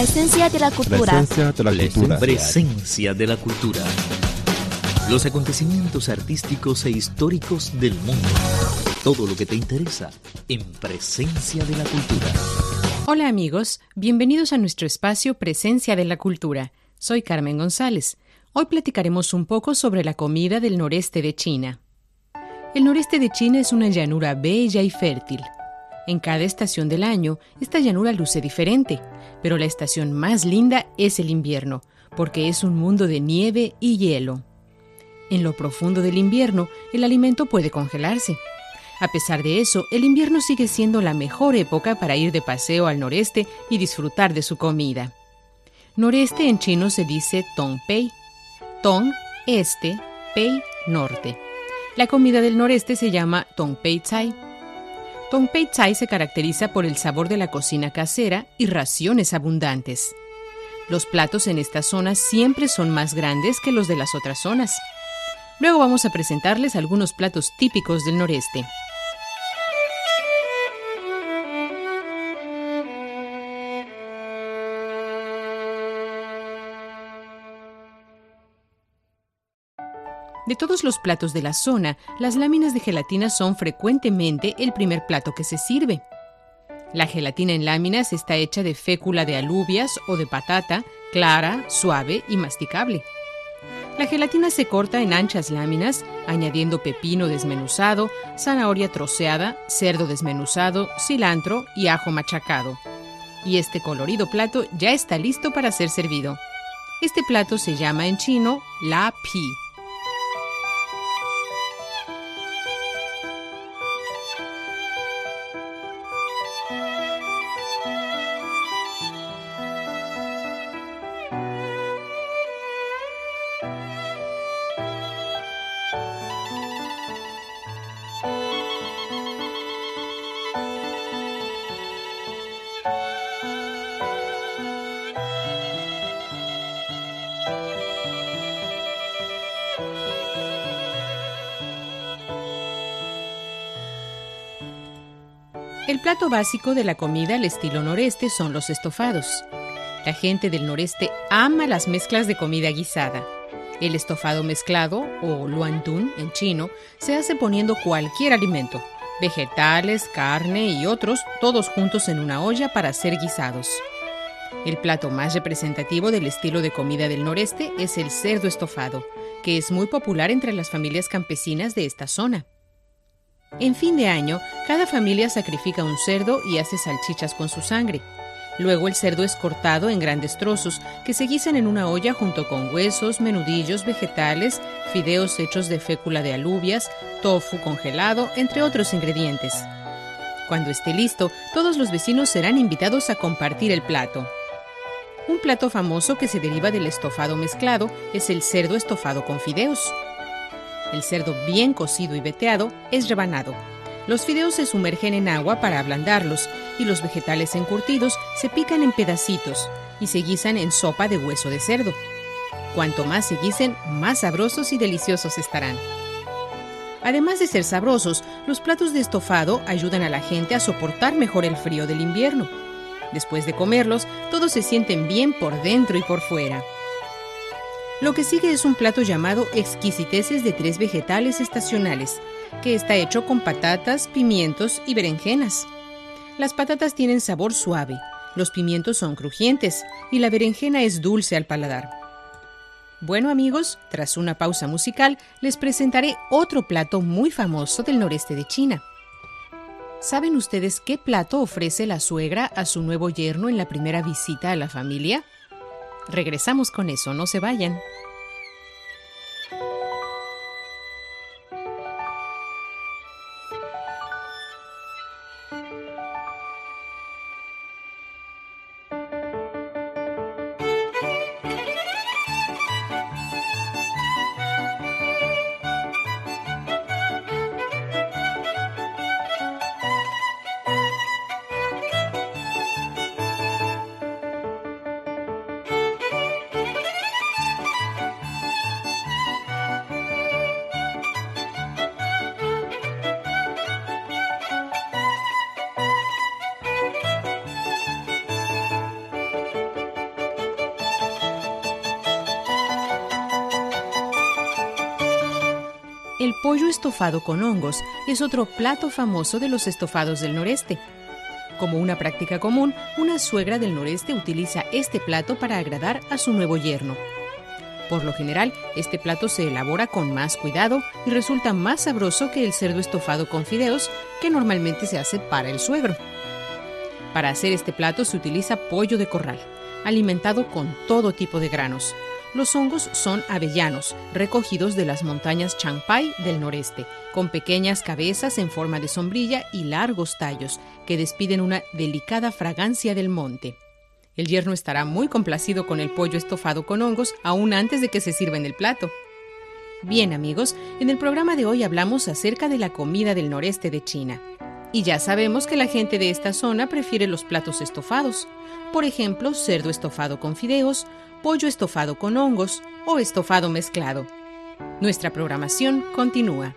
Presencia de la cultura. Presencia de la cultura. Presencia de la cultura. Los acontecimientos artísticos e históricos del mundo. Todo lo que te interesa en Presencia de la cultura. Hola amigos, bienvenidos a nuestro espacio Presencia de la cultura. Soy Carmen González. Hoy platicaremos un poco sobre la comida del noreste de China. El noreste de China es una llanura bella y fértil. En cada estación del año, esta llanura luce diferente, pero la estación más linda es el invierno, porque es un mundo de nieve y hielo. En lo profundo del invierno, el alimento puede congelarse. A pesar de eso, el invierno sigue siendo la mejor época para ir de paseo al noreste y disfrutar de su comida. Noreste en chino se dice Tongpei. Tong, este, Pei, norte. La comida del noreste se llama Tongpei Tsai. Tongpei Tsai se caracteriza por el sabor de la cocina casera y raciones abundantes. Los platos en esta zona siempre son más grandes que los de las otras zonas. Luego vamos a presentarles algunos platos típicos del noreste. De todos los platos de la zona, las láminas de gelatina son frecuentemente el primer plato que se sirve. La gelatina en láminas está hecha de fécula de alubias o de patata, clara, suave y masticable. La gelatina se corta en anchas láminas, añadiendo pepino desmenuzado, zanahoria troceada, cerdo desmenuzado, cilantro y ajo machacado. Y este colorido plato ya está listo para ser servido. Este plato se llama en chino la pi. El plato básico de la comida al estilo noreste son los estofados. La gente del noreste ama las mezclas de comida guisada. El estofado mezclado, o luantun en chino, se hace poniendo cualquier alimento, vegetales, carne y otros, todos juntos en una olla para ser guisados. El plato más representativo del estilo de comida del noreste es el cerdo estofado, que es muy popular entre las familias campesinas de esta zona. En fin de año, cada familia sacrifica un cerdo y hace salchichas con su sangre. Luego el cerdo es cortado en grandes trozos que se guisan en una olla junto con huesos, menudillos, vegetales, fideos hechos de fécula de alubias, tofu congelado, entre otros ingredientes. Cuando esté listo, todos los vecinos serán invitados a compartir el plato. Un plato famoso que se deriva del estofado mezclado es el cerdo estofado con fideos. El cerdo bien cocido y veteado es rebanado. Los fideos se sumergen en agua para ablandarlos y los vegetales encurtidos se pican en pedacitos y se guisan en sopa de hueso de cerdo. Cuanto más se guisen, más sabrosos y deliciosos estarán. Además de ser sabrosos, los platos de estofado ayudan a la gente a soportar mejor el frío del invierno. Después de comerlos, todos se sienten bien por dentro y por fuera. Lo que sigue es un plato llamado exquisiteces de tres vegetales estacionales, que está hecho con patatas, pimientos y berenjenas. Las patatas tienen sabor suave, los pimientos son crujientes y la berenjena es dulce al paladar. Bueno amigos, tras una pausa musical les presentaré otro plato muy famoso del noreste de China. ¿Saben ustedes qué plato ofrece la suegra a su nuevo yerno en la primera visita a la familia? Regresamos con eso, no se vayan. El pollo estofado con hongos es otro plato famoso de los estofados del noreste. Como una práctica común, una suegra del noreste utiliza este plato para agradar a su nuevo yerno. Por lo general, este plato se elabora con más cuidado y resulta más sabroso que el cerdo estofado con fideos que normalmente se hace para el suegro. Para hacer este plato se utiliza pollo de corral, alimentado con todo tipo de granos. Los hongos son avellanos, recogidos de las montañas Changpai del noreste, con pequeñas cabezas en forma de sombrilla y largos tallos que despiden una delicada fragancia del monte. El yerno estará muy complacido con el pollo estofado con hongos aún antes de que se sirva en el plato. Bien amigos, en el programa de hoy hablamos acerca de la comida del noreste de China. Y ya sabemos que la gente de esta zona prefiere los platos estofados. Por ejemplo, cerdo estofado con fideos, pollo estofado con hongos o estofado mezclado. Nuestra programación continúa.